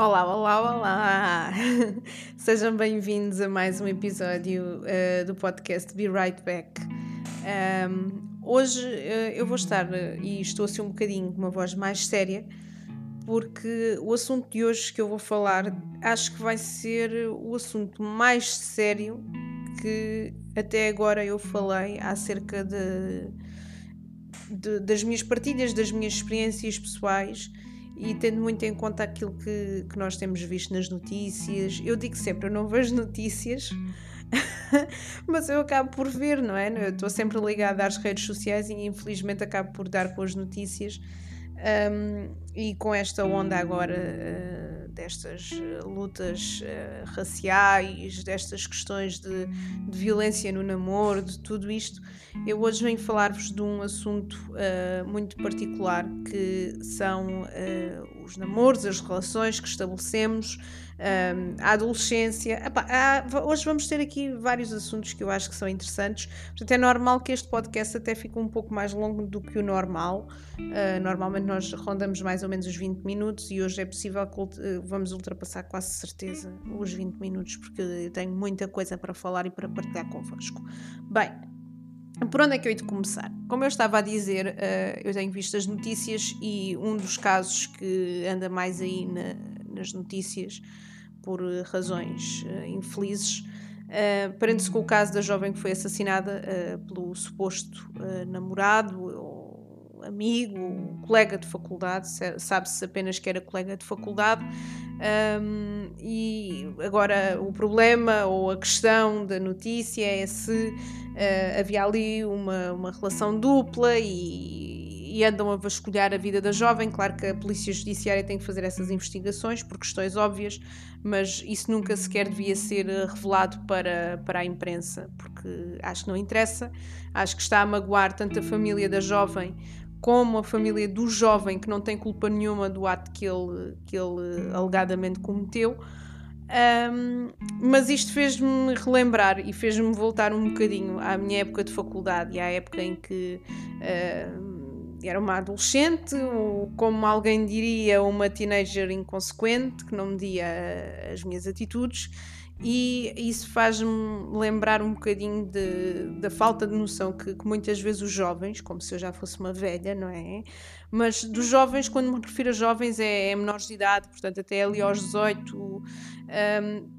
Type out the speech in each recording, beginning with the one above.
Olá, olá, olá! Sejam bem-vindos a mais um episódio uh, do podcast Be Right Back. Um, hoje uh, eu vou estar, uh, e estou assim um bocadinho com uma voz mais séria, porque o assunto de hoje que eu vou falar acho que vai ser o assunto mais sério que até agora eu falei acerca de, de das minhas partilhas, das minhas experiências pessoais e tendo muito em conta aquilo que, que nós temos visto nas notícias. Eu digo sempre, eu não vejo notícias, mas eu acabo por ver, não é? Eu estou sempre ligada às redes sociais e infelizmente acabo por dar com as notícias. Um, e com esta onda agora uh, destas uh, lutas uh, raciais, destas questões de, de, violência no namoro, de tudo isto, eu hoje venho falar-vos de um assunto muito particular que são os namoros, as relações que estabelecemos, a adolescência. Epá, há, hoje vamos ter aqui vários assuntos que eu acho que são interessantes. Portanto, é normal que este podcast até fique um pouco mais longo do que o normal. Uh, normalmente nós rondamos mais ou menos os 20 minutos e hoje é possível uh, vamos ultrapassar quase certeza os 20 minutos, porque eu tenho muita coisa para falar e para partilhar convosco. Bem, por onde é que eu hei de começar? Como eu estava a dizer, uh, eu tenho visto as notícias e um dos casos que anda mais aí na, nas notícias por eh, razões uh, infelizes. Uh, Prende-se com o caso da jovem que foi assassinada uh, pelo suposto uh, namorado amigo, colega de faculdade, sabe-se apenas que era colega de faculdade. Um, e agora o problema ou a questão da notícia é se havia ali uma, uma relação dupla e e andam a vasculhar a vida da jovem. Claro que a Polícia Judiciária tem que fazer essas investigações por questões óbvias, mas isso nunca sequer devia ser eh, revelado para, para a imprensa, porque acho que não interessa. Acho que está a magoar tanto a família da jovem como a família do jovem que não tem culpa nenhuma do ato que ele, que ele alegadamente cometeu. Um, mas isto fez-me relembrar e fez-me voltar um bocadinho à minha época de faculdade e à época em que uh, era uma adolescente, ou como alguém diria, uma teenager inconsequente, que não media eh, as minhas atitudes, e isso faz-me lembrar um bocadinho de, da falta de noção que, que, muitas vezes os jovens, como se eu já fosse uma velha, não é? Mas dos jovens, quando me refiro a jovens, é, é menores de idade, portanto, até ali aos 18, um,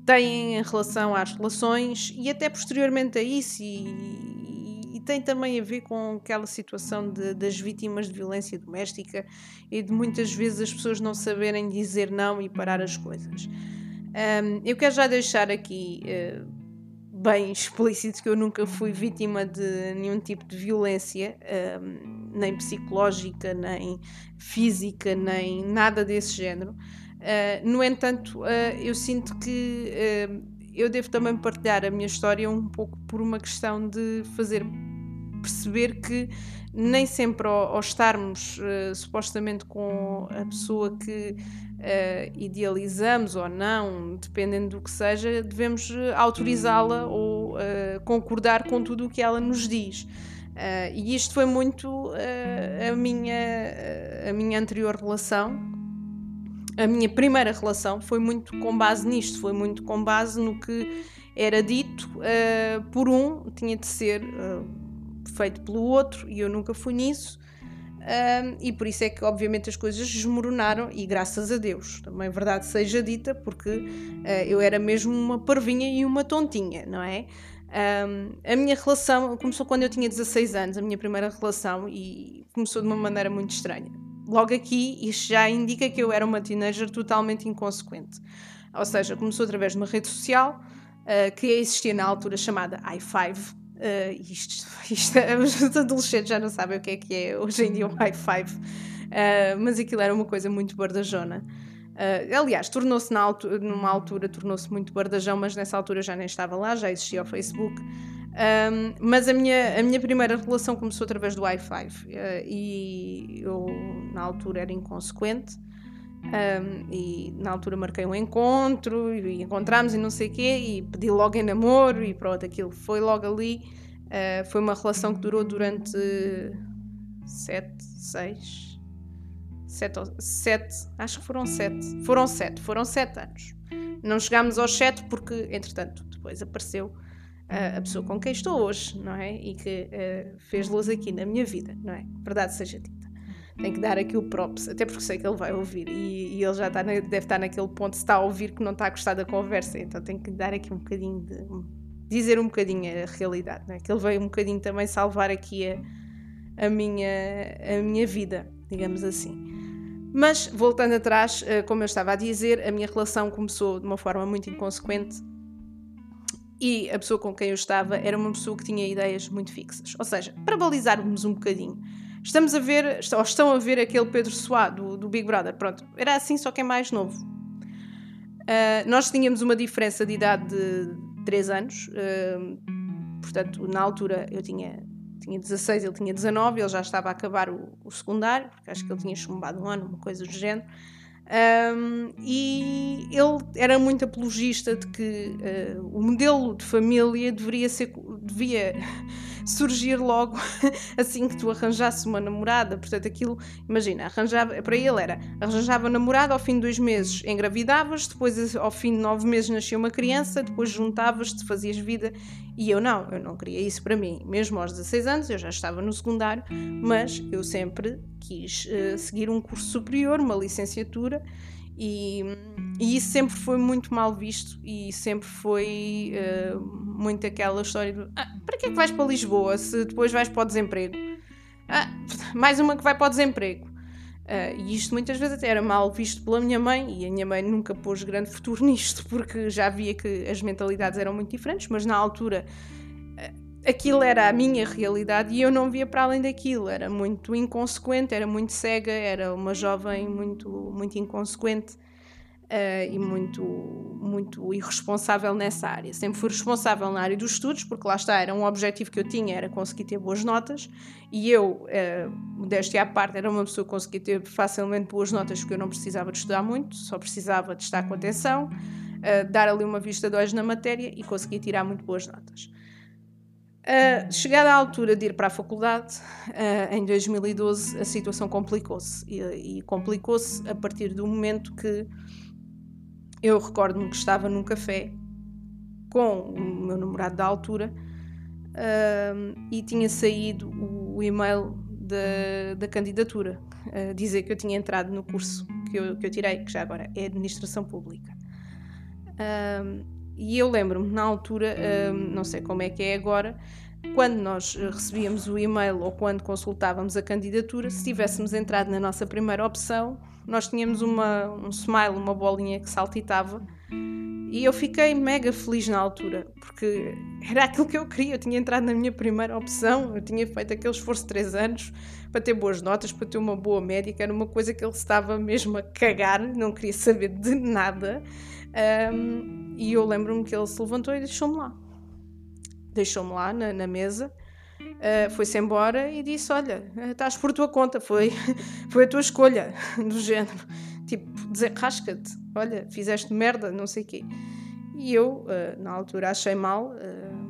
têm em relação às relações e até posteriormente a isso, e, tem também a ver com aquela situação de, das vítimas de violência doméstica e de muitas vezes as pessoas não saberem dizer não e parar as coisas. Um, eu quero já deixar aqui uh, bem explícito que eu nunca fui vítima de nenhum tipo de violência, um, nem psicológica, nem física, nem nada desse género. Uh, no entanto, uh, eu sinto que eu devo também partilhar a minha história um pouco por uma questão de fazer perceber que nem sempre ao, ao estarmos uh, supostamente com a pessoa que uh, idealizamos ou não, dependendo do que seja, devemos uh, autorizá-la ou concordar com tudo o que ela nos diz. e isto foi muito a, minha, a minha anterior relação. A minha primeira relação foi muito com base nisto, foi muito com base no que era dito por um, tinha de ser feito pelo outro e eu nunca fui nisso. Um, e por isso é que, obviamente, as coisas desmoronaram, e graças a Deus, também é verdade seja dita, porque uh, eu era mesmo uma parvinha e uma tontinha, não é? Um, a minha relação começou quando eu tinha 16 anos, a minha primeira relação, e começou de uma maneira muito estranha. Logo aqui, isto já indica que eu era uma teenager totalmente inconsequente. Ou seja, começou através de uma rede social uh, que existia na altura chamada i5, Uh, isto, isto, os adolescentes já não sabem o que é que é hoje em dia um high five, uh, mas aquilo era uma coisa muito bardajona. Uh, aliás, tornou-se numa altura tornou-se muito bardajão, mas nessa altura já nem estava lá, já existia o Facebook. Um, mas a minha, a minha primeira relação começou através do Wi-Fi uh, e eu na altura era inconsequente um, e na altura marquei um encontro e encontramos e não sei o quê e pedi logo em namoro e pronto, aquilo foi logo ali. Uh, foi uma relação que durou durante sete, seis, sete, sete, acho que foram sete, foram sete, foram sete anos. Não chegámos aos sete porque, entretanto, depois apareceu a, a pessoa com quem estou hoje, não é? E que uh, fez luz aqui na minha vida, não é? Verdade seja dita. Tenho que dar aqui o props, até porque sei que ele vai ouvir e, e ele já está na, deve estar naquele ponto, se está a ouvir, que não está a gostar da conversa, então tenho que dar aqui um bocadinho de. dizer um bocadinho a realidade, não é? Que ele veio um bocadinho também salvar aqui a, a, minha, a minha vida, digamos assim. Mas, voltando atrás, eh, como eu estava a dizer, a minha relação começou de uma forma muito inconsequente e a pessoa com quem eu estava era uma pessoa que tinha ideias muito fixas. Ou seja, para balizarmos um bocadinho, estamos a ver, ou estão a ver aquele Pedro Soá do, do Big Brother, pronto, era assim, só que é mais novo. Uh, nós tínhamos uma diferença de idade de 3 anos, uh, portanto, na altura eu tinha tinha 16, ele tinha 19, ele já estava a acabar o, o secundário, porque acho que ele tinha chumbado um ano, uma coisa do género. Um, e ele era muito apologista de que uh, o modelo de família deveria ser devia surgir logo assim que tu arranjasse uma namorada. Portanto, aquilo, imagina, arranjava, para ele era arranjava namorada, ao fim de dois meses engravidavas, depois ao fim de nove meses nascia uma criança, depois juntavas-te, fazias vida. E eu não, eu não queria isso para mim. Mesmo aos 16 anos, eu já estava no secundário, mas eu sempre quis uh, seguir um curso superior, uma licenciatura. E, e, isso sempre foi muito mal visto e sempre foi uh, muito aquela história de ah, para que é que vais para Lisboa se depois vais para o desemprego? Ah, mais uma que vai para o desemprego. Uh, e isto muitas vezes até era mal visto pela minha mãe, e a minha mãe nunca pôs grande futuro nisto, porque já via que as mentalidades eram muito diferentes, mas na altura aquilo era a minha realidade e eu não via para além daquilo. Era muito inconsequente, era muito cega, era uma jovem muito, muito inconsequente uh, e muito, muito irresponsável nessa área. Sempre fui responsável na área dos estudos, porque lá está, era um objetivo que eu tinha, era conseguir ter boas notas, e eu, uh, deste à parte, era uma pessoa que conseguia ter facilmente boas notas, porque eu não precisava de estudar muito, só precisava de estar com atenção, uh, dar ali uma vista de olhos na matéria e conseguia tirar muito boas notas. Uh, chegada à altura de ir para a faculdade, uh, em 2012, a situação complicou-se. E, e complicou-se a partir do momento que eu recordo-me que estava num café com o meu namorado da altura uh, e tinha saído o e-mail da, da candidatura, uh, dizer que eu tinha entrado no curso que eu, que eu tirei, que já agora é Administração Pública. Uh, e eu lembro-me, na altura, não sei como é que é agora, quando nós recebíamos o e-mail ou quando consultávamos a candidatura, se tivéssemos entrado na nossa primeira opção, nós tínhamos uma, um smile, uma bolinha que saltitava. E eu fiquei mega feliz na altura, porque era aquilo que eu queria. Eu tinha entrado na minha primeira opção, eu tinha feito aquele esforço de 3 anos para ter boas notas, para ter uma boa médica. Era uma coisa que ele estava mesmo a cagar, não queria saber de nada. Um, e eu lembro-me que ele se levantou e deixou-me lá. Deixou-me lá na, na mesa uh, foi-se embora e disse: Olha, estás por tua conta, foi, foi a tua escolha, do género. Tipo, dizer, rasca-te, olha, fizeste merda, não sei o quê. E eu, uh, na altura, achei mal uh,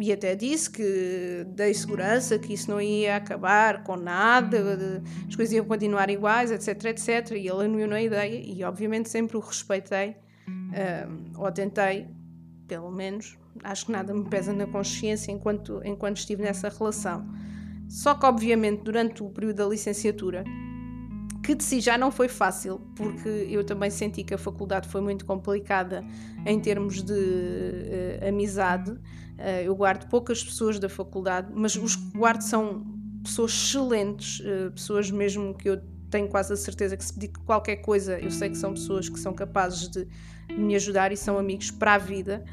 e até disse que dei segurança, que isso não ia acabar com nada, as coisas iam continuar iguais, etc, etc. E ele anuiu na ideia e, obviamente, sempre o respeitei, ou tentei, pelo menos, acho que nada me pesa na consciência enquanto, enquanto estive nessa relação. Só que, obviamente, durante o período da licenciatura, que de si já não foi fácil, porque eu também senti que a faculdade foi muito complicada em termos de uh, amizade. Uh, eu guardo poucas pessoas da faculdade, mas os que guardo são pessoas excelentes, uh, pessoas mesmo que eu tenho quase a certeza que se pedir qualquer coisa, eu sei que são pessoas que são capazes de me ajudar e são amigos para a vida.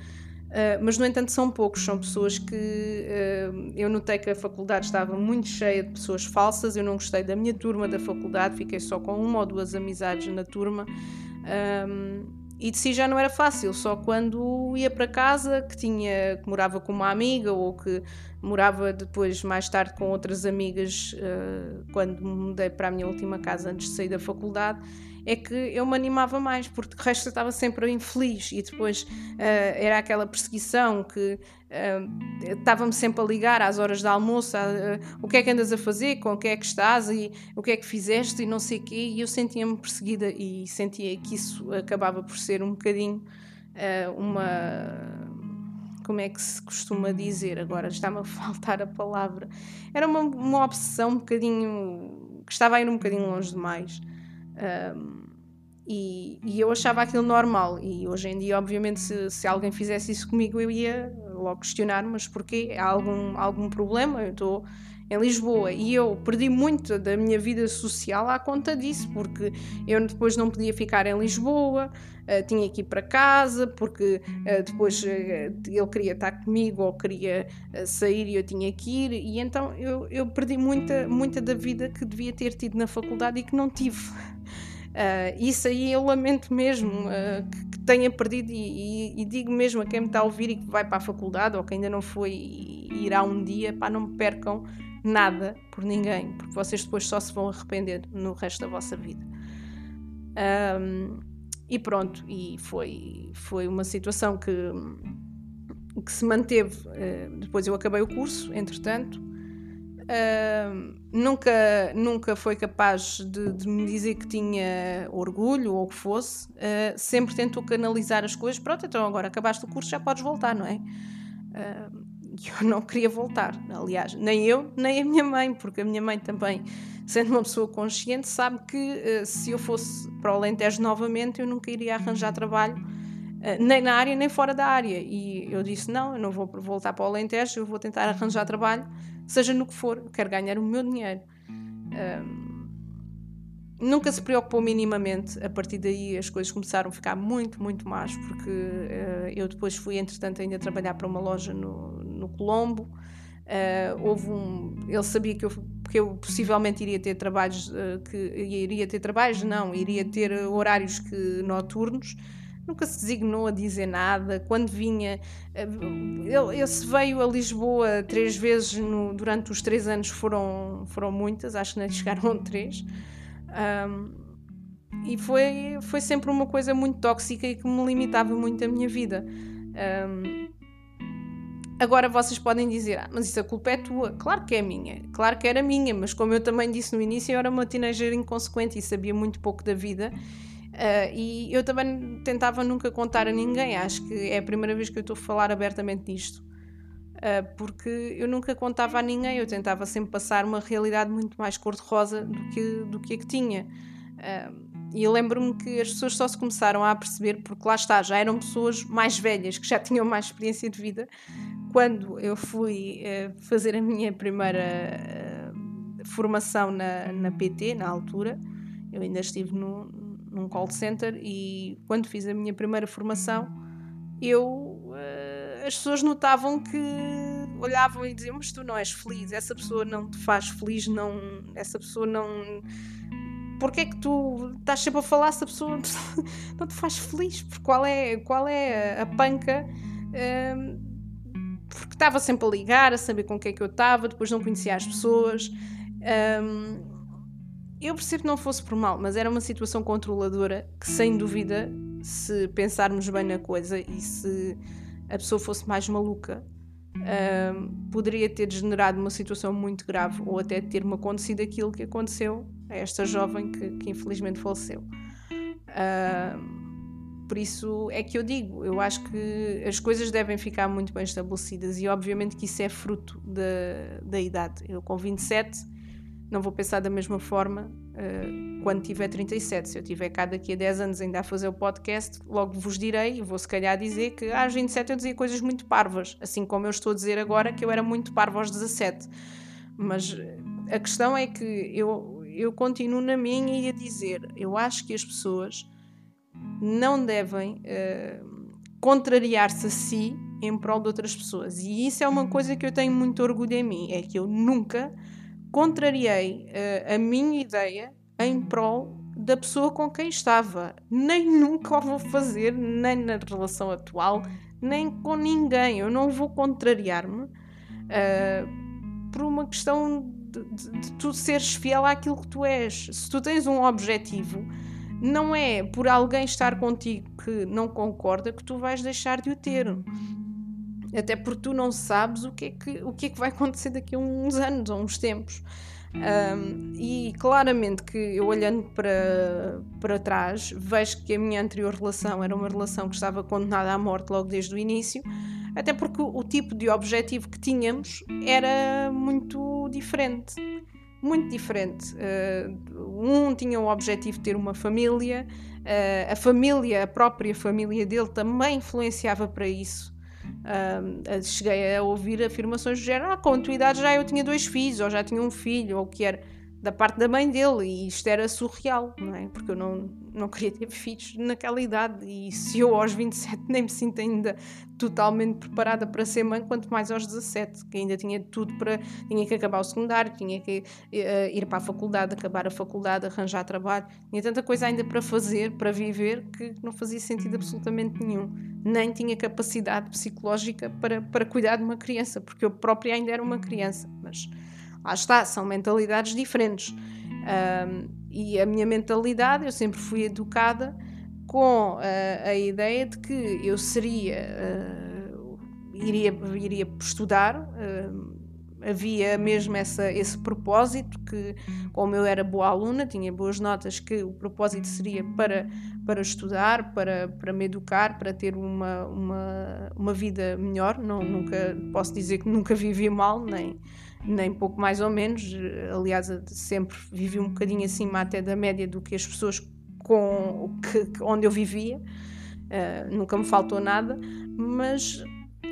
Uh, mas, no entanto, são poucos, são pessoas que uh, eu notei que a faculdade estava muito cheia de pessoas falsas. Eu não gostei da minha turma da faculdade, fiquei só com uma ou duas amizades na turma. Um, e de si já não era fácil, só quando ia para casa, que tinha que morava com uma amiga ou que morava depois mais tarde com outras amigas uh, quando me mudei para a minha última casa antes de sair da faculdade é que eu me animava mais, porque de resto eu estava sempre infeliz e depois uh, era aquela perseguição que uh, estava-me sempre a ligar às horas de almoço, uh, o que é que andas a fazer, com o que é que estás e o que é que fizeste e não sei o quê, e eu sentia-me perseguida e sentia que isso acabava por ser um bocadinho uma como é que se costuma dizer, agora está-me a faltar a palavra. Era uma, uma obsessão um bocadinho. que estava a ir um bocadinho longe demais. Um, e, e, eu achava aquilo normal. E hoje em dia, obviamente, se, se alguém fizesse isso comigo, eu ia logo questionar: mas porquê? Há algum, algum problema? Eu estou em Lisboa e eu perdi muito da minha vida social à conta disso, porque eu depois não podia ficar em Lisboa, uh, tinha que ir para casa, porque uh, depois uh, ele queria estar comigo ou queria sair e eu tinha que ir, e então eu, eu perdi muita, muita da vida que devia ter tido na faculdade e que não tive. Isso aí eu lamento mesmo que, que, tenha perdido, e, e, e, digo mesmo a quem me está a ouvir e que vai para a faculdade ou que ainda não foi e irá um dia, pá, não me percam nada por ninguém, porque vocês depois só se vão arrepender no resto da vossa vida. Um, e pronto, e foi, foi uma situação que, que se manteve. Uh, depois eu acabei o curso, entretanto. Uh, nunca, nunca foi capaz de, de, me dizer que tinha orgulho ou o que fosse. Uh, sempre tentou canalizar as coisas. Pronto, então agora acabaste o curso, já podes voltar, não é? Uh, eu não queria voltar. Aliás, nem eu, nem a minha mãe, porque a minha mãe também, sendo uma pessoa consciente, sabe que uh, se eu fosse para o Alentejo novamente, eu nunca iria arranjar trabalho, uh, nem na área, nem fora da área. E eu disse: não, eu não vou voltar para o Alentejo, eu vou tentar arranjar trabalho, seja no que for, eu quero ganhar o meu dinheiro. nunca se preocupou minimamente. A partir daí as coisas começaram a ficar muito, muito más, porque uh, eu depois fui, entretanto, ainda trabalhar para uma loja no, no Colombo. Uh, houve um, ele sabia que eu, que eu possivelmente iria ter trabalhos, uh, que iria ter trabalhos, não, iria ter horários que, noturnos. Nunca se designou a dizer nada. Quando vinha, ele, ele se veio a Lisboa três vezes no, durante os três anos, foram, foram muitas, acho que nem chegaram três. Um, e foi, foi sempre uma coisa muito tóxica e que me limitava muito a minha vida. Um, Agora vocês podem dizer, ah, mas isso a culpa é tua. Claro que é minha, claro que era minha, mas como eu também disse no início, eu era uma teenager inconsequente e sabia muito pouco da vida. Uh, e eu também tentava nunca contar a ninguém. Acho que é a primeira vez que eu estou a falar abertamente disto. Uh, porque eu nunca contava a ninguém, eu tentava sempre passar uma realidade muito mais cor-de-rosa do que, do que a que tinha. Uh, e eu lembro-me que as pessoas só se começaram a perceber, porque lá está, já eram pessoas mais velhas, que já tinham mais experiência de vida, quando eu fui fazer a minha primeira formação na, na PT, na altura, eu ainda estive no, num call center e quando fiz a minha primeira formação, eu uh, as pessoas notavam que olhavam e diziam, mas tu não és feliz, essa pessoa não te faz feliz, não, essa pessoa não. Porquê é que tu estás sempre a falar se a pessoa não te faz feliz? Porque qual é, qual é a panca porque estava sempre a ligar, a saber com quem é que eu estava, depois não conhecia as pessoas. Um, eu percebo que não fosse por mal, mas era uma situação controladora que, sem dúvida, se pensarmos bem na coisa e se a pessoa fosse mais maluca, um, poderia ter degenerado uma situação muito grave ou até ter-me acontecido aquilo que aconteceu a esta jovem que, que infelizmente faleceu. Um, por isso é que eu digo, eu acho que as coisas devem ficar muito bem estabelecidas e obviamente que isso é fruto da, da idade. Eu com 27 não vou pensar da mesma forma uh, quando tiver 37. Se eu tiver cá daqui a 10 anos ainda a fazer o podcast, logo vos direi, e vou se calhar dizer que aos 27 eu dizia coisas muito parvas, assim como eu estou a dizer agora que eu era muito parvo aos 17. Mas a questão é que eu, eu continuo na minha e a dizer, eu acho que as pessoas não devem uh, contrariar-se a si em prol de outras pessoas. E isso é uma coisa que eu tenho muito orgulho em mim, é que eu nunca contrariei uh, a minha ideia em prol da pessoa com quem estava. Nem nunca o vou fazer, nem na relação atual, nem com ninguém. Eu não vou contrariar-me uh, por uma questão de, de, de tu seres fiel àquilo que tu és. Se tu tens um objetivo não é por alguém estar contigo que não concorda que tu vais deixar de o ter. Até porque tu não sabes o que é que, o que, é que vai acontecer daqui a uns anos ou uns tempos. Um, e claramente que eu olhando para, para trás vejo que a minha anterior relação era uma relação que estava condenada à morte logo desde o início, até porque o, o tipo de objetivo que tínhamos era muito diferente. Muito diferente. Uh, um tinha o objetivo de ter uma família, uh, a família, a própria família dele também influenciava para isso. Uh, cheguei a ouvir afirmações do género: ah, com a tua idade já eu tinha dois filhos, ou já tinha um filho, ou o que era da parte da mãe dele, e isto era surreal, não é? Porque eu não, não queria ter filhos naquela idade, e se eu aos 27 nem me sinto ainda totalmente preparada para ser mãe, quanto mais aos 17, que ainda tinha tudo para. tinha que acabar o secundário, tinha que uh, ir para a faculdade, acabar a faculdade, arranjar trabalho, tinha tanta coisa ainda para fazer, para viver, que não fazia sentido absolutamente nenhum. Nem tinha capacidade psicológica para, para cuidar de uma criança, porque eu própria ainda era uma criança, mas Lá está, são mentalidades diferentes. E a minha mentalidade, eu sempre fui educada com uh, a ideia de que eu seria, uh, iria, iria estudar, uh, havia mesmo essa, esse propósito que, como eu era boa aluna, tinha boas notas, que o propósito seria para, para estudar, para, para me educar, para ter uma, uma, uma vida melhor. Não, nunca posso dizer que nunca vivi mal, nem, nem pouco mais ou menos. Aliás, sempre vivi um bocadinho acima até da média do que as pessoas com que, onde eu vivia. Uh, nunca me faltou nada, mas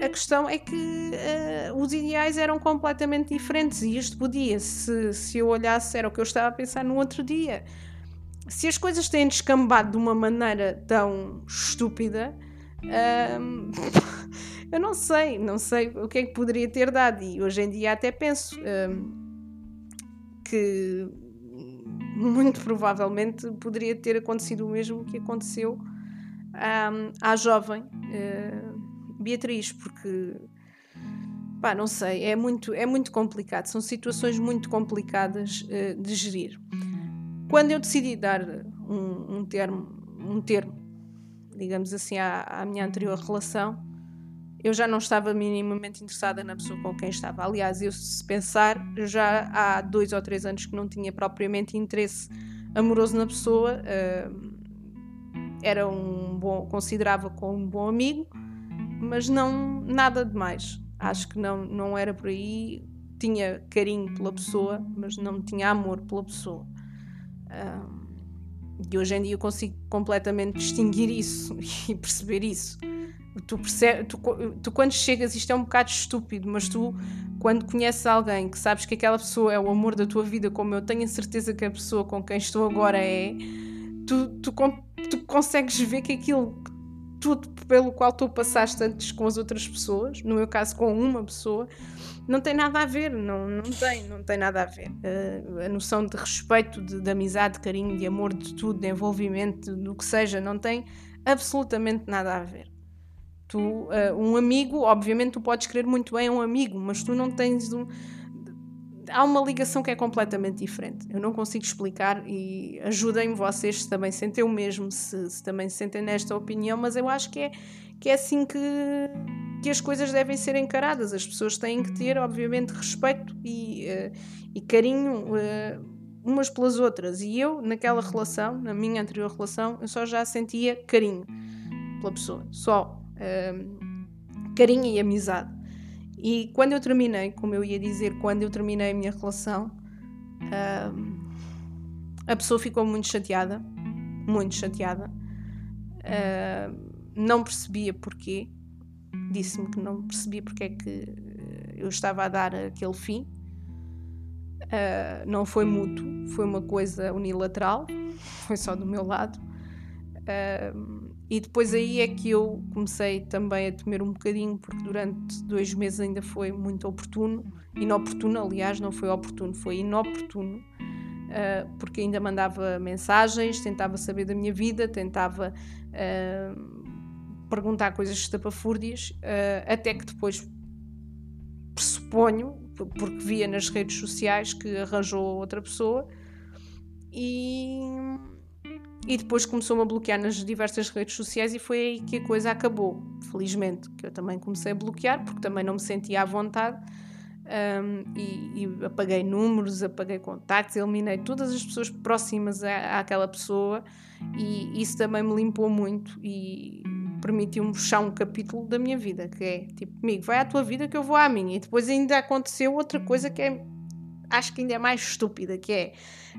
a questão é que uh, os ideais eram completamente diferentes e isto podia, se, se eu olhasse, era o que eu estava a pensar no outro dia. Se as coisas têm descambado de uma maneira tão estúpida, uh, Eu não sei, não sei o que é que poderia ter dado. E hoje em dia até penso um, que muito provavelmente poderia ter acontecido o mesmo que aconteceu um, à jovem uh, Beatriz, porque pá, não sei, é muito, é muito complicado, são situações muito complicadas uh, de gerir. Quando eu decidi dar um, um termo, um termo, digamos assim, à, à minha anterior relação, eu já não estava minimamente interessada na pessoa com quem estava. Aliás, eu se pensar, já há dois ou três anos que não tinha propriamente interesse amoroso na pessoa. Uh, era um bom, considerava como um bom amigo, mas não nada demais. Acho que não, não era por aí. Tinha carinho pela pessoa, mas não tinha amor pela pessoa. E hoje em dia eu consigo completamente distinguir isso e perceber isso. Tu, percebes, tu, tu, quando chegas, isto é um bocado estúpido, mas tu, quando conheces alguém que sabes que aquela pessoa é o amor da tua vida, como eu tenho a certeza que a pessoa com quem estou agora é, tu, tu, tu consegues ver que aquilo, tudo pelo qual tu passaste antes com as outras pessoas, no meu caso com uma pessoa, não tem nada a ver, não, não tem, não tem nada a ver. Uh, a noção de respeito, de, de amizade, de carinho, de amor, de tudo, de envolvimento, do que seja, não tem absolutamente nada a ver. Tu, uh, um amigo, obviamente, tu podes querer muito bem a um amigo, mas tu não tens um. Há uma ligação que é completamente diferente. Eu não consigo explicar e ajudem-me vocês se também sentem o mesmo, se, se, também se sentem nesta opinião, mas eu acho que é, que é assim que, que as coisas devem ser encaradas. As pessoas têm que ter, obviamente, respeito e, uh, e carinho. Uh, umas pelas outras. E eu, naquela relação, na minha anterior relação, eu só já sentia carinho pela pessoa. Só carinho e amizade. E quando eu terminei, como eu ia dizer, quando eu terminei a minha relação, a pessoa ficou muito chateada, muito chateada. não percebia porquê, disse-me que não percebia porque é que eu estava a dar aquele fim. Uh, não foi mútuo, foi uma coisa unilateral, foi só do meu lado. Uh, e depois aí é que eu comecei também a temer um bocadinho, porque durante dois meses ainda foi muito oportuno, inoportuno, aliás, não foi oportuno, foi inoportuno, uh, porque ainda mandava mensagens, tentava saber da minha vida, tentava uh, perguntar coisas estapafúrdias, uh, até que depois pressuponho, porque via nas redes sociais que arranjou outra pessoa, e e depois começou-me a bloquear nas diversas redes sociais e foi aí que a coisa acabou, felizmente, que eu também comecei a bloquear porque também não me sentia à vontade um, e, e, apaguei números, apaguei contactos, eliminei todas as pessoas próximas à, àquela pessoa e isso também me limpou muito e permitiu-me fechar um capítulo da minha vida, que é tipo, amigo, vai à tua vida que eu vou à minha. E depois ainda aconteceu outra coisa que é, acho que ainda é mais estúpida, que é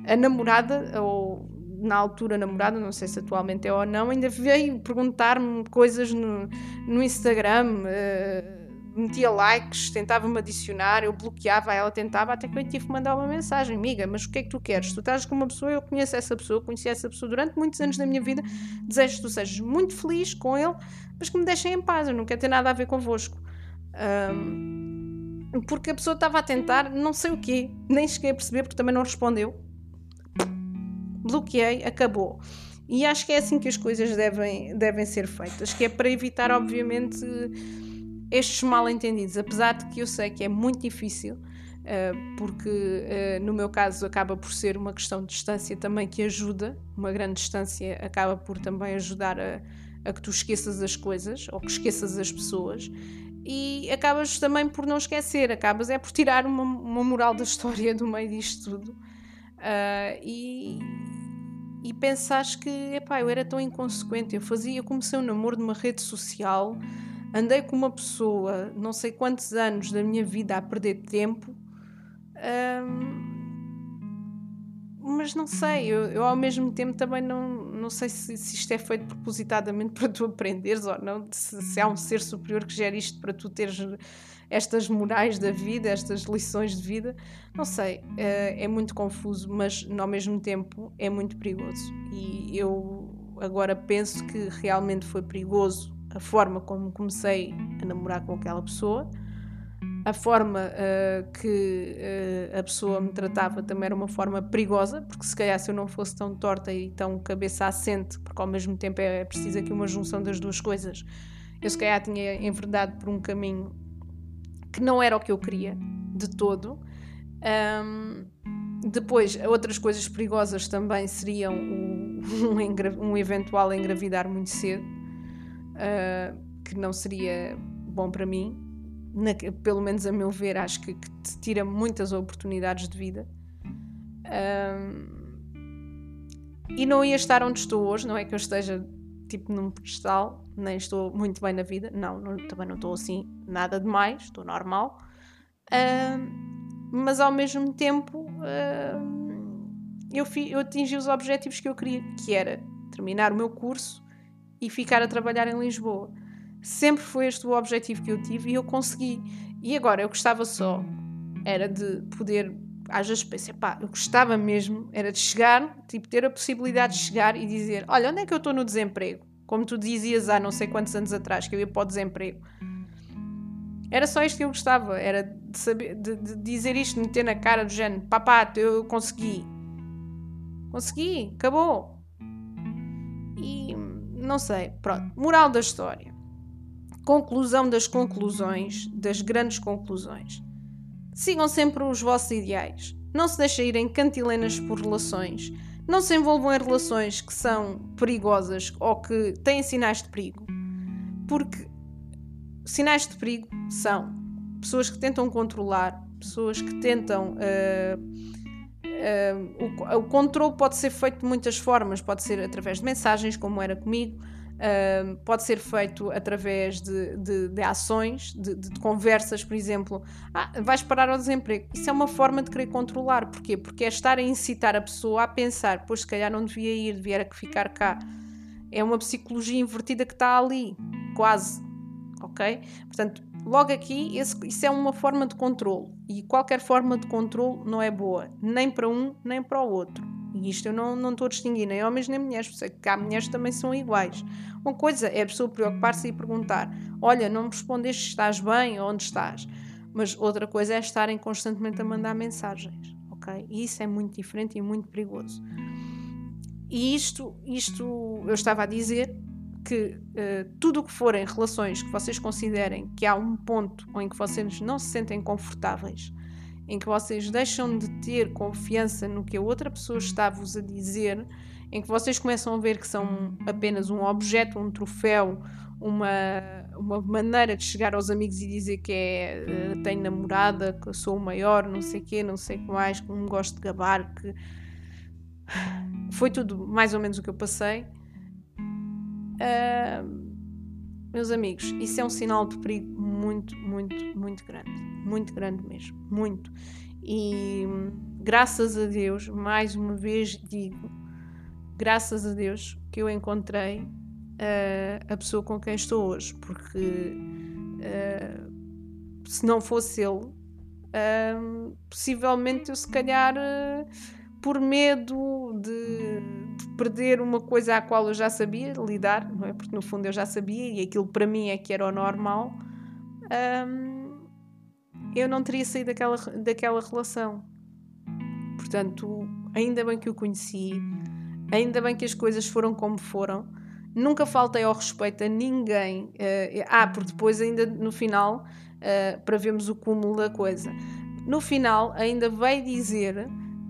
a namorada, ou na altura namorada, não sei se atualmente é ou não, ainda veio perguntar-me coisas no, no Instagram. Uh, metia likes, tentava-me adicionar, eu bloqueava, ela tentava, até que eu tive que mandar uma mensagem, amiga, mas o que é que tu queres? Tu estás com uma pessoa, eu conheço essa pessoa, conheci essa pessoa durante muitos anos da minha vida, desejo que tu sejas muito feliz com ele, mas que me deixem em paz, eu não quero ter nada a ver convosco. Um, porque a pessoa estava a tentar não sei o quê, nem cheguei a perceber porque também não respondeu. Bloqueei, acabou. E acho que é assim que as coisas devem, devem ser feitas, que é para evitar, obviamente estes mal-entendidos, apesar de que eu sei que é muito difícil, uh, porque uh, no meu caso acaba por ser uma questão de distância também que ajuda, uma grande distância acaba por também ajudar a, a que tu esqueças as coisas ou que esqueças as pessoas. E acabas também por não esquecer, acabas é por tirar uma, uma moral da história do meio disto tudo. Uh, e, e pensares que epá, eu era tão inconsequente, eu fazia, eu comecei um namoro numa rede social andei com uma pessoa não sei quantos anos da minha vida a perder tempo, mas não sei, eu, eu, ao mesmo tempo também não, não sei se, se, isto é feito propositadamente para tu aprenderes ou não, se, se há um ser superior que gera isto para tu teres estas morais da vida, estas lições de vida, não sei, é, é muito confuso, mas ao mesmo tempo é muito perigoso. E eu agora penso que realmente foi perigoso a forma como comecei a namorar com aquela pessoa, a forma uh, que uh, a pessoa me tratava também era uma forma perigosa, porque se calhar se eu não fosse tão torta e tão cabeça assente, porque ao mesmo tempo é preciso aqui uma junção das duas coisas, eu se calhar tinha enverdado por um caminho que não era o que eu queria de todo. Um, depois, outras coisas perigosas também seriam o, um, um eventual engravidar muito cedo uh, que não seria bom para mim. Na, pelo menos a meu ver, acho que, que te tira muitas oportunidades de vida. Uh, e não ia estar onde estou hoje, não é que eu esteja tipo num pedestal, nem estou muito bem na vida, não, não também não estou assim nada demais, estou normal, mas ao mesmo tempo eu, fi, eu atingi os objetivos que eu queria, que era terminar o meu curso e ficar a trabalhar em Lisboa. Sempre foi este o objetivo que eu tive e eu consegui. E agora eu gostava só, era de poder, às vezes pensei, pá, eu gostava mesmo, era de chegar, tipo, ter a possibilidade de chegar e dizer: Olha, onde é que eu estou no desemprego? Como tu dizias há não sei quantos anos atrás, que eu ia para o desemprego. Era só isto que eu gostava, era de, saber, de, de dizer isto, meter na cara do género: Papá, eu consegui. Consegui, acabou. E não sei, pronto. Moral da história. Conclusão das conclusões, das grandes conclusões. Sigam sempre os vossos ideais. Não se deixem ir em cantilenas por relações. Não se envolvam em relações que são perigosas ou que têm sinais de perigo. Porque sinais de perigo são pessoas que tentam controlar, pessoas que tentam. Uh, Uh, o, o controle pode ser feito de muitas formas, pode ser através de mensagens, como era comigo, pode ser feito através de, de, de ações, de, de, conversas, por exemplo. Ah, vais parar ao desemprego. Isso é uma forma de querer controlar. Porquê? Porque é estar a incitar a pessoa a pensar, pois se calhar não devia ir, devia que ficar cá. É uma psicologia invertida que está ali, quase. Ok? Portanto, Logo aqui, esse, isso é uma forma de controle e qualquer forma de controle não é boa, nem para um nem para o outro. E isto eu não, não estou a distinguir nem homens nem mulheres, sei que há mulheres que também são iguais. Uma coisa é a pessoa preocupar-se e perguntar: Olha, não me respondeste, estás bem? Onde estás? Mas outra coisa é estarem constantemente a mandar mensagens, ok? E isso é muito diferente e muito perigoso. E isto, isto eu estava a dizer que uh, tudo o que forem relações que vocês considerem que há um ponto em que vocês não se sentem confortáveis em que vocês deixam de ter confiança no que a outra pessoa está-vos a dizer, em que vocês começam a ver que são apenas um objeto, um troféu, uma, uma maneira de chegar aos amigos e dizer que é, uh, tenho namorada, que sou o maior, não sei o quê, não sei o que mais, que me gosto de gabar, que foi tudo mais ou menos o que eu passei. Uh, meus amigos, isso é um sinal de perigo muito, muito, muito grande. Muito grande mesmo. Muito. E graças a Deus, mais uma vez digo, graças a Deus que eu encontrei uh, a pessoa com quem estou hoje, porque uh, se não fosse ele, uh, possivelmente eu se calhar por medo de, perder uma coisa à qual eu já sabia lidar, não é? Porque no fundo eu já sabia e aquilo para mim é que era o normal, eu não teria saído daquela, daquela relação. Portanto, ainda bem que o conheci, ainda bem que as coisas foram como foram. Nunca faltei ao respeito a ninguém. Uh, ah, porque depois, ainda no final, uh, para vermos o cúmulo da coisa, no final, ainda veio dizer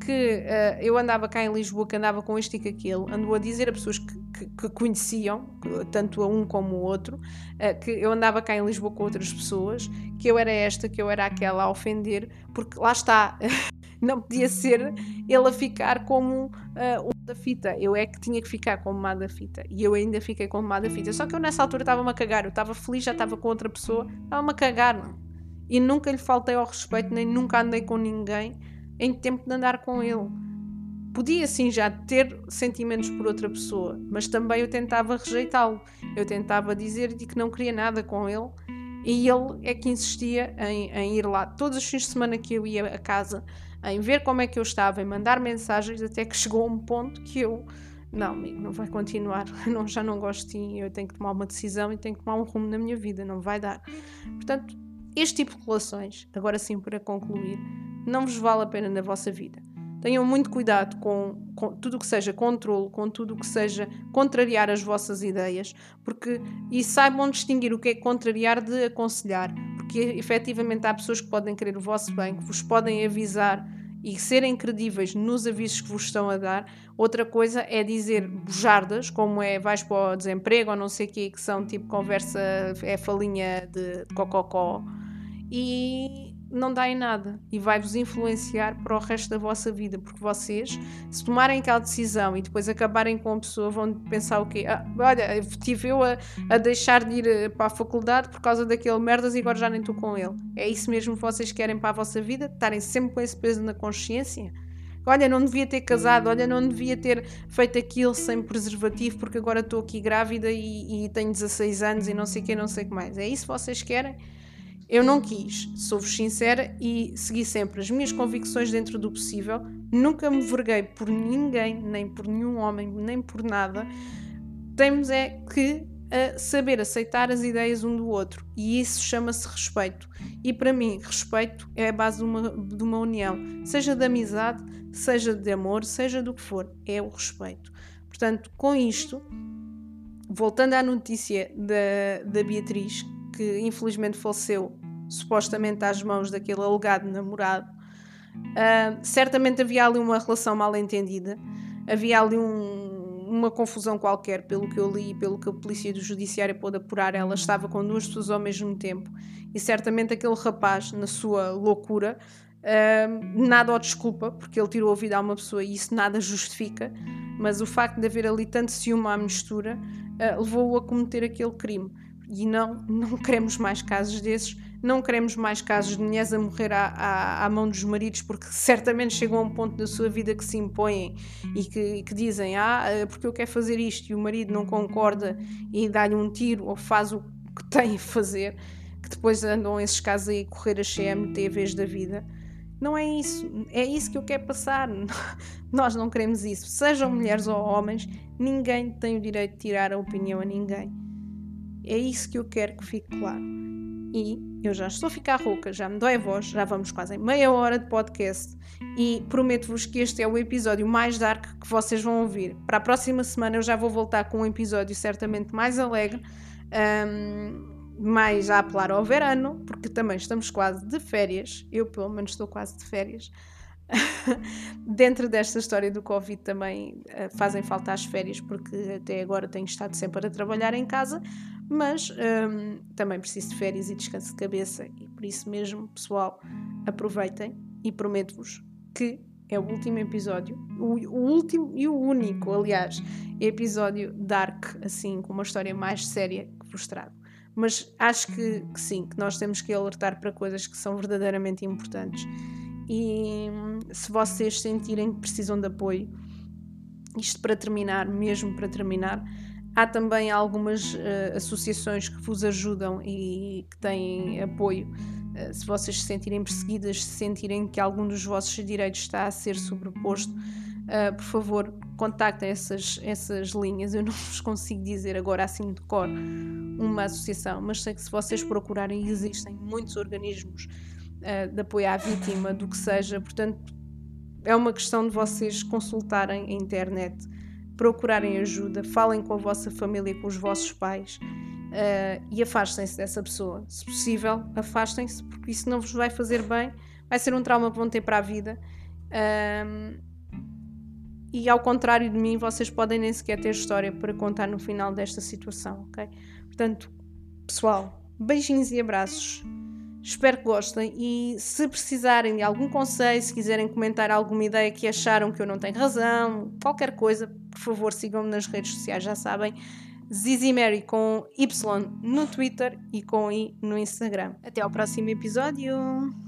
que uh, eu andava cá em Lisboa, que andava com este e com aquele, andou a dizer a pessoas que, que, que conheciam, tanto a um como o outro, uh, que eu andava cá em Lisboa com outras pessoas, que eu era esta, que eu era aquela a ofender, porque lá está, não podia ser ele a ficar como uh, o da fita, eu é que tinha que ficar como má da fita, e eu ainda fiquei como má da fita, só que eu nessa altura estava-me a cagar, eu estava feliz, já estava com outra pessoa, estava-me a cagar, não. E nunca lhe faltei ao respeito, nem nunca andei com ninguém em tempo de andar com ele. Podia sim já ter sentimentos por outra pessoa, mas também eu tentava rejeitá-lo. Eu tentava dizer-lhe que não queria nada com ele e ele é que insistia em, em, ir lá todos os fins de semana que eu ia a casa, em ver como é que eu estava, em mandar mensagens, até que chegou a um ponto que eu. Não, amigo, não vai continuar. Não, já não gosto de ti. Eu tenho que tomar uma decisão e tenho que tomar um rumo na minha vida. Não vai dar. Portanto, este tipo de relações, agora sim para concluir, não vos vale a pena na vossa vida. Tenham muito cuidado com, com tudo o que seja controle, com tudo o que seja contrariar as vossas ideias, porque e saibam distinguir o que é contrariar de aconselhar, porque efetivamente há pessoas que podem querer o vosso bem, que vos podem avisar e serem credíveis nos avisos que vos estão a dar. Outra coisa é dizer bujardas, como é vais para o desemprego ou não sei o quê, que são tipo conversa, é falinha de, cococó. E não dá em nada e vai-vos influenciar para o resto da vossa vida, porque vocês, se tomarem aquela decisão e depois acabarem com a pessoa, vão pensar o quê? Ah, olha, tive eu a, a, deixar de ir eh, para a faculdade por causa daquele merdas e agora já nem estou com ele. É isso mesmo que vocês querem para a vossa vida? Estarem sempre com esse peso na consciência? Olha, não devia ter casado, olha, não devia ter feito aquilo sem preservativo porque agora estou aqui grávida e, e tenho 16 anos e não sei o que, não sei o que mais. É isso que vocês querem? Eu não quis, sou-vos sincera e segui sempre as minhas convicções dentro do possível. Nunca me verguei por ninguém, nem por nenhum homem, nem por nada. Temos é que a saber aceitar as ideias um do outro e isso chama-se respeito. E para mim, respeito é a base de uma, de uma união, seja de amizade, seja de amor, seja do que for, é o respeito. Portanto, com isto, voltando à notícia da, da Beatriz, que infelizmente faleceu, supostamente às mãos daquele alegado namorado. Uh, certamente havia ali uma relação mal entendida, havia ali um, uma confusão qualquer, pelo que eu li e pelo que a polícia do judiciário pôde apurar. Ela estava com duas pessoas ao mesmo tempo e certamente aquele rapaz, na sua loucura, uh, nada o desculpa, porque ele tirou a vida a uma pessoa e isso nada justifica, mas o facto de haver ali tanto ciúme à mistura uh, levou-o a cometer aquele crime e não, não queremos mais casos desses, não queremos mais casos de mulheres a morrer à, à, à, mão dos maridos, porque certamente chegam a um ponto da sua vida que se impõem e que, que dizem: Ah, eh, porque eu quero fazer isto, e o marido não concorda e dá-lhe um tiro ou faz o que tem a fazer, que depois andam esses casos aí a correr as CMTVs da vida. Não é isso, é isso que eu quero passar. Nós não queremos isso. Sejam mulheres ou homens, ninguém tem o direito de tirar a opinião a ninguém. É isso que eu quero que fique claro. E eu já estou a ficar rouca, já me dói a voz, já vamos quase em meia hora de podcast e prometo-vos que este é o episódio mais dark que vocês vão ouvir. Para a próxima semana eu já vou voltar com um episódio certamente mais alegre. Um, mais a apelar ao verano, porque também estamos quase de férias. Eu, pelo menos, estou quase de férias. Dentro desta história do Covid também uh, fazem falta as férias, porque até agora tenho estado sempre a trabalhar em casa, mas um, também preciso de férias e descanso de cabeça, e por isso mesmo, pessoal, aproveitem e prometo-vos que é o último episódio, o, o, último e o único, aliás, episódio dark, assim, com uma história mais séria que vos trago. Mas acho que, que sim, que nós temos que alertar para coisas que são verdadeiramente importantes e se vocês sentirem que precisam de apoio, isto para terminar, mesmo para terminar, há também algumas uh, associações que vos ajudam e que têm apoio. Uh, se vocês se sentirem perseguidas, se sentirem que algum dos vossos direitos está a ser sobreposto, uh, por favor, contactem essas, essas linhas. Eu não vos consigo dizer agora assim de cor uma associação, mas sei que se vocês procurarem, existem muitos organismos uh, de apoio à vítima, do que seja. Portanto, é uma questão de vocês consultarem a internet, procurarem ajuda, falem com a vossa família, com os vossos pais uh, e afastem-se dessa pessoa. Se possível, afastem-se, porque isso não vos vai fazer bem, vai ser um trauma que vão ter para a vida. Uh, e ao contrário de mim, vocês podem nem sequer ter história para contar no final desta situação, ok? Portanto, pessoal, beijinhos e abraços. Espero que gostem e se precisarem de algum conselho, se quiserem comentar alguma ideia que acharam que eu não tenho razão, qualquer coisa, por favor sigam-me nas redes sociais, já sabem. Zizi Mary com Y no Twitter e com I no Instagram. Até ao próximo episódio!